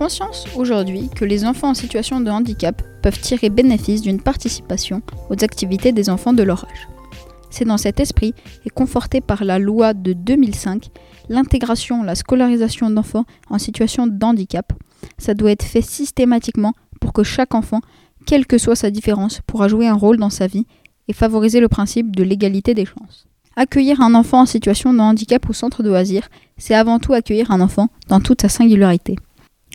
Conscience aujourd'hui que les enfants en situation de handicap peuvent tirer bénéfice d'une participation aux activités des enfants de leur âge. C'est dans cet esprit et conforté par la loi de 2005, l'intégration, la scolarisation d'enfants en situation de handicap, ça doit être fait systématiquement pour que chaque enfant, quelle que soit sa différence, pourra jouer un rôle dans sa vie et favoriser le principe de l'égalité des chances. Accueillir un enfant en situation de handicap au centre de loisirs, c'est avant tout accueillir un enfant dans toute sa singularité.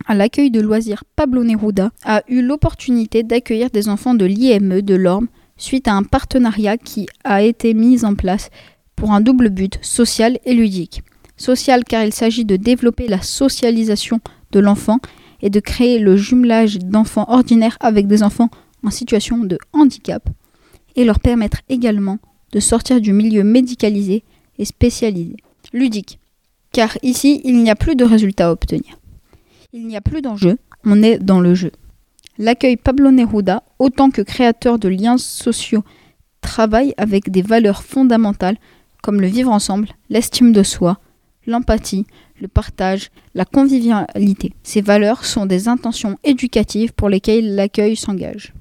À l'accueil de loisirs, Pablo Neruda a eu l'opportunité d'accueillir des enfants de l'IME de l'Orme suite à un partenariat qui a été mis en place pour un double but social et ludique. Social car il s'agit de développer la socialisation de l'enfant et de créer le jumelage d'enfants ordinaires avec des enfants en situation de handicap et leur permettre également de sortir du milieu médicalisé et spécialisé. Ludique, car ici il n'y a plus de résultats à obtenir. Il n'y a plus d'enjeu, on est dans le jeu. L'accueil Pablo Neruda, autant que créateur de liens sociaux, travaille avec des valeurs fondamentales comme le vivre ensemble, l'estime de soi, l'empathie, le partage, la convivialité. Ces valeurs sont des intentions éducatives pour lesquelles l'accueil s'engage.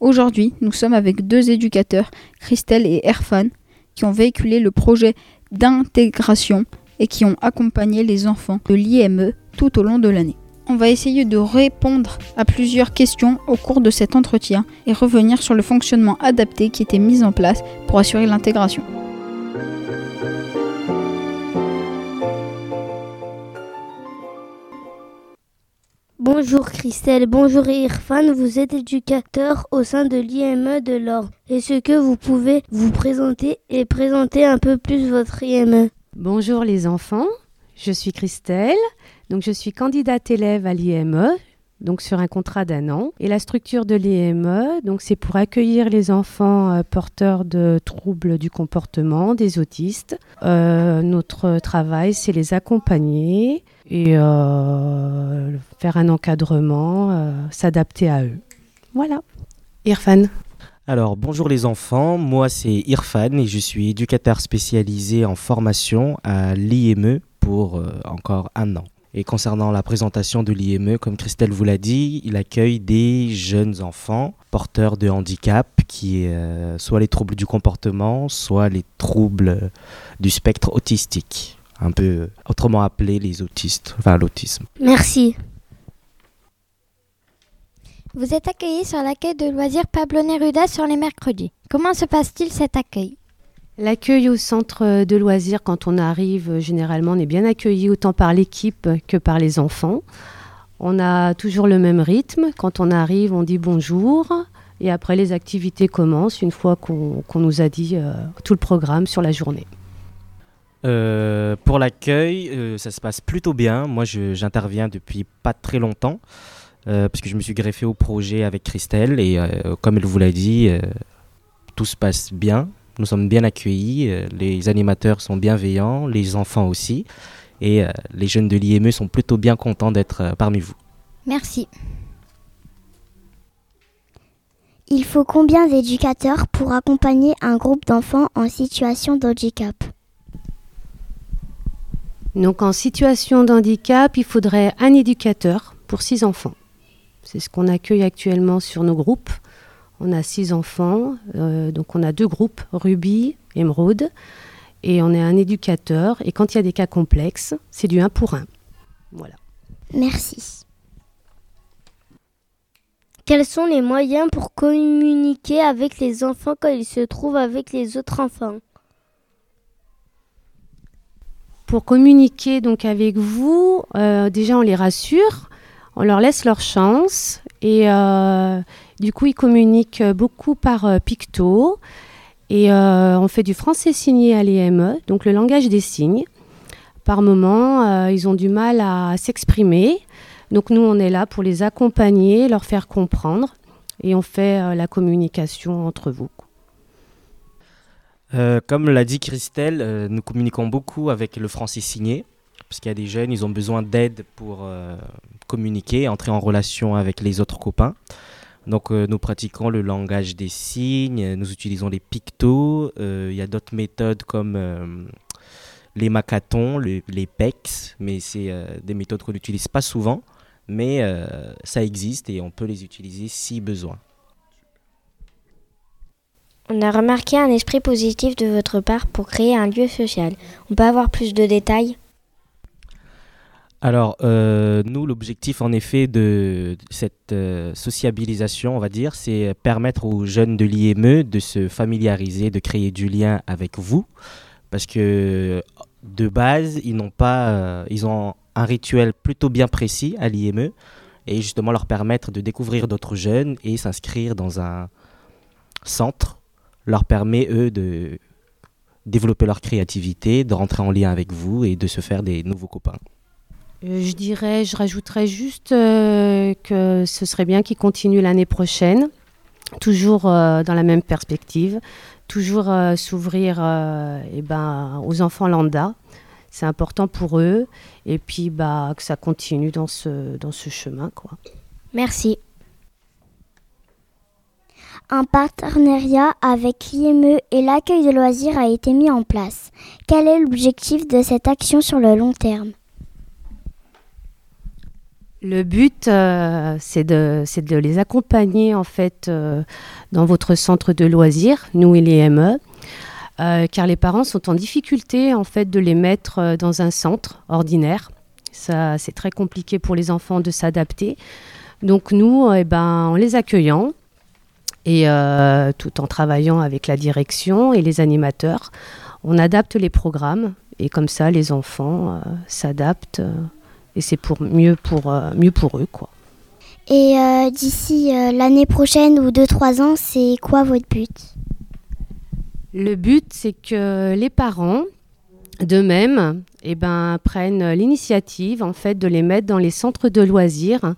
Aujourd'hui, nous sommes avec deux éducateurs, Christelle et Erfan, qui ont véhiculé le projet d'intégration et qui ont accompagné les enfants de l'IME tout au long de l'année. On va essayer de répondre à plusieurs questions au cours de cet entretien et revenir sur le fonctionnement adapté qui était mis en place pour assurer l'intégration. Bonjour Christelle, bonjour Irfan, vous êtes éducateur au sein de l'IME de l'Or. Est-ce que vous pouvez vous présenter et présenter un peu plus votre IME Bonjour les enfants, je suis Christelle, donc je suis candidate élève à l'IME, donc sur un contrat d'un an. Et la structure de l'IME, c'est pour accueillir les enfants euh, porteurs de troubles du comportement, des autistes. Euh, notre travail, c'est les accompagner et euh, faire un encadrement, s'adapter à eux. Voilà. Irfan. Alors, bonjour les enfants, moi c'est Irfan et je suis éducateur spécialisé en formation à l'IME pour encore un an. Et concernant la présentation de l'IME, comme Christelle vous l'a dit, il accueille des jeunes enfants porteurs de handicap, qui euh, soit les troubles du comportement, soit les troubles du spectre autistique, un peu autrement appelés les autistes, enfin l'autisme. Merci. Vous êtes accueilli sur l'accueil de loisirs Pablo Neruda sur les mercredis. Comment se passe-t-il cet accueil? L'accueil au centre de loisirs, quand on arrive, généralement, on est bien accueilli autant par l'équipe que par les enfants. On a toujours le même rythme. Quand on arrive, on dit bonjour. Et après, les activités commencent une fois qu'on nous a dit euh, tout le programme sur la journée. Euh, pour l'accueil, euh, ça se passe plutôt bien. Moi, j'interviens depuis pas très longtemps, parce que je me suis greffé au projet avec Christelle. Et comme elle vous l'a dit, tout se passe bien. Nous sommes bien accueillis, euh, les animateurs sont bienveillants, les enfants aussi, et euh, les jeunes de l'IME sont plutôt bien contents d'être euh, parmi vous. Merci. Il faut combien d'éducateurs pour accompagner un groupe d'enfants en situation d'handicap? Donc en situation d'handicap, il faudrait un éducateur pour six enfants. C'est ce qu'on accueille actuellement sur nos groupes. On a six enfants, euh, donc on a deux groupes, Ruby, Émeraude, et on est un éducateur. Et quand il y a des cas complexes, c'est du 1 pour 1. Voilà. Merci. Quels sont les moyens pour communiquer avec les enfants quand ils se trouvent avec les autres enfants? Pour communiquer donc avec vous, euh, déjà on les rassure, on leur laisse leur chance et euh, du coup, ils communiquent beaucoup par euh, picto. Et euh, on fait du français signé à l'EME, donc le langage des signes. Par moment, euh, ils ont du mal à s'exprimer. Donc nous, on est là pour les accompagner, leur faire comprendre. Et on fait la communication entre vous. comme l'a dit Christelle, nous communiquons beaucoup avec le français signé, parce qu'il y a des jeunes, ils ont besoin d'aide pour communiquer, entrer en relation avec les autres copains. Donc euh, nous pratiquons le langage des signes, nous utilisons les pictos, euh, il y a d'autres méthodes comme euh, les macatons, les, PEX, mais c'est des méthodes qu'on n'utilise pas souvent. mais ça existe et on peut les utiliser si besoin. On a remarqué un esprit positif de votre part pour créer un lieu social. On peut avoir plus de détails? Alors, euh, nous, l'objectif en effet de cette euh, sociabilisation, on va dire, c'est permettre aux jeunes de l'IME de se familiariser, de créer du lien avec vous, parce que de base, ils n'ont pas, euh, ils ont un rituel plutôt bien précis à l'IME, et justement leur permettre de découvrir d'autres jeunes et s'inscrire dans un centre leur permet eux de développer leur créativité, de rentrer en lien avec vous et de se faire des nouveaux copains. Euh, je dirais, je rajouterais juste euh, que ce serait bien qu'ils continuent l'année prochaine, toujours euh, dans la même perspective, toujours s'ouvrir eh ben, aux enfants lambda. C'est important pour eux et puis bah, que ça continue dans ce, dans ce chemin. Merci. Un partenariat avec l'IME et l'accueil de loisirs a été mis en place. Quel est l'objectif de cette action sur le long terme? Le but, euh, c'est de, les accompagner en fait euh, dans votre centre de loisirs, nous et les ME, euh, car les parents sont en difficulté en fait de les mettre dans un centre ordinaire. C'est très compliqué pour les enfants de s'adapter. Donc nous, eh ben, en les accueillant et tout en travaillant avec la direction et les animateurs, on adapte les programmes et comme ça, les enfants s'adaptent et c'est pour mieux pour euh, mieux pour eux quoi. Et euh, d'ici euh, l'année prochaine ou 2-3 ans, c'est quoi votre but? Le but, c'est que les parents, d'eux-mêmes, eh ben, prennent l'initiative en fait de les mettre dans les centres de loisirs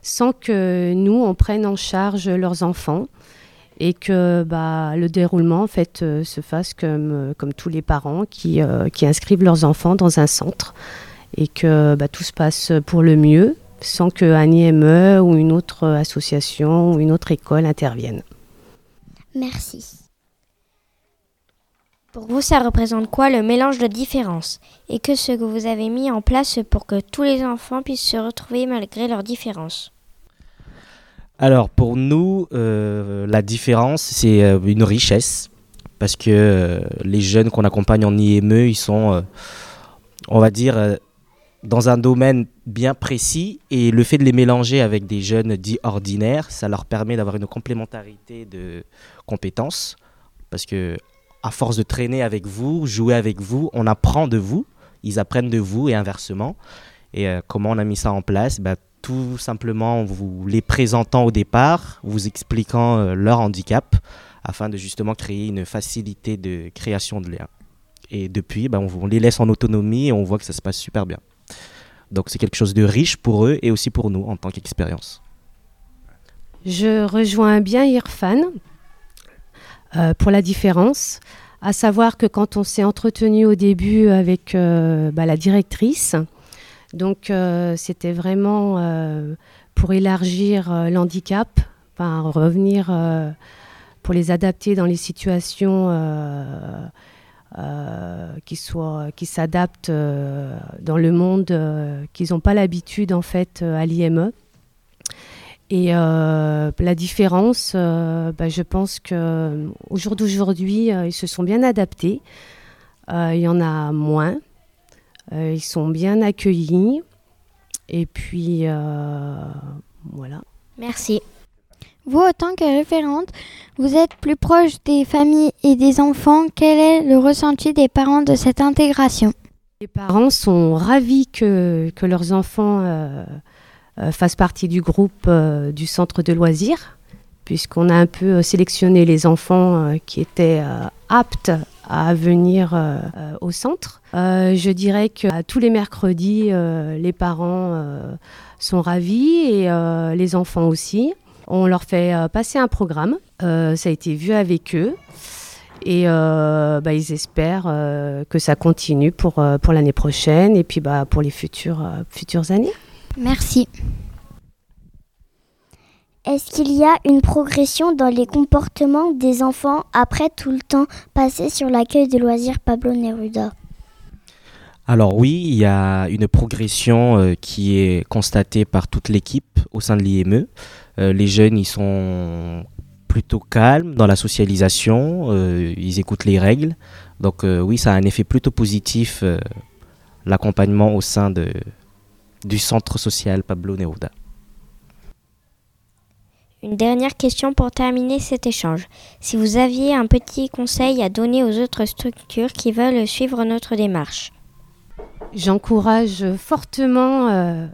sans que nous on prenne en charge leurs enfants et que bah, le déroulement en fait se fasse comme, comme tous les parents qui, qui inscrivent leurs enfants dans un centre et que bah, tout se passe pour le mieux sans qu'un IME ou une autre association ou une autre école intervienne. Merci. Pour vous, ça représente quoi le mélange de différences? Et que ce que vous avez mis en place pour que tous les enfants puissent se retrouver malgré leurs différences? Alors pour nous, euh, la différence, c'est euh, une richesse. Parce que euh, les jeunes qu'on accompagne en IME, ils sont, on va dire, dans un domaine bien précis et le fait de les mélanger avec des jeunes dits ordinaires, ça leur permet d'avoir une complémentarité de compétences parce que à force de traîner avec vous, jouer avec vous, on apprend de vous, ils apprennent de vous et inversement. Et euh, comment on a mis ça en place? Bah, Tout simplement en vous les présentant au départ, vous expliquant euh, leur handicap afin de justement créer une facilité de création de liens. Et depuis, bah, on les laisse en autonomie et on voit que ça se passe super bien. Donc c'est quelque chose de riche pour eux et aussi pour nous en tant qu'expérience. Je rejoins bien Irfan euh, pour la différence, à savoir que quand on s'est entretenu au début avec euh, bah, la directrice, donc euh, c'était vraiment pour élargir l'handicap, enfin, revenir pour les adapter dans les situations qui, soit, qui s'adaptent euh, dans le monde, euh, qu'ils n'ont pas l'habitude en fait à l'IME. Et la différence, bah, je pense qu'au jour d'aujourd'hui, ils se sont bien adaptés. il y en a moins. ils sont bien accueillis. Et puis, voilà. Merci. Vous, en tant que référente, vous êtes plus proche des familles et des enfants. Quel est le ressenti des parents de cette intégration? Les parents sont ravis que, que leurs enfants euh, euh, fassent partie du groupe euh, du centre de loisirs, puisqu'on a un peu sélectionné les enfants qui étaient aptes à venir au centre. je dirais que tous les mercredis, les parents sont ravis et les enfants aussi. On leur fait euh, passer un programme. Euh, ça a été vu avec eux. Et euh, bah, ils espèrent que ça continue pour, pour l'année prochaine et puis bah, pour les futures, futures années. Merci. Est-ce qu'il y a une progression dans les comportements des enfants après tout le temps passé sur l'accueil de loisirs Pablo Neruda? Alors oui, il y a une progression euh, qui est constatée par toute l'équipe au sein de l'IME. Euh, les jeunes, ils sont plutôt calmes dans la socialisation, euh, ils écoutent les règles. Donc oui, ça a un effet plutôt positif, l'accompagnement au sein de, du centre social Pablo Neruda. Une dernière question pour terminer cet échange. Si vous aviez un petit conseil à donner aux autres structures qui veulent suivre notre démarche. J'encourage fortement, euh, euh,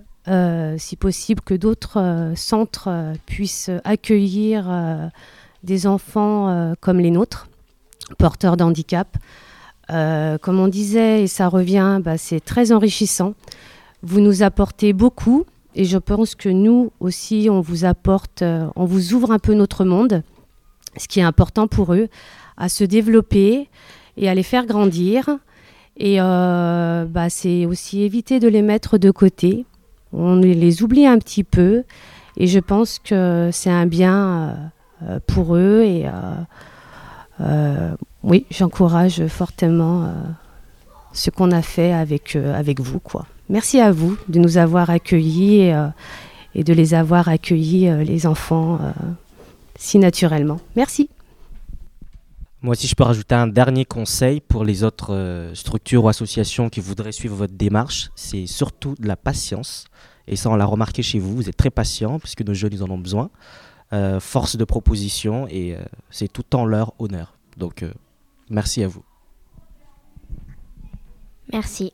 si possible, que d'autres euh, centres puissent accueillir des enfants comme les nôtres, porteurs d'handicap. comme on disait, et ça revient, bah, c'est très enrichissant. Vous nous apportez beaucoup et je pense que nous aussi, on vous apporte, on vous ouvre un peu notre monde, ce qui est important pour eux, à se développer et à les faire grandir. Et euh, bah, c'est aussi éviter de les mettre de côté. On les oublie un petit peu. Et je pense que c'est un bien euh, pour eux. Et euh, oui, j'encourage fortement ce qu'on a fait avec, vous. Merci à vous de nous avoir accueillis et de les avoir accueillis, les enfants, si naturellement. Merci. Moi, si je peux rajouter un dernier conseil pour les autres euh, structures ou associations qui voudraient suivre votre démarche, c'est surtout de la patience. Et ça, on l'a remarqué chez vous, vous êtes très patient puisque nos jeunes, ils en ont besoin. Euh, force de proposition et euh, c'est tout en leur honneur. Donc, merci à vous. Merci.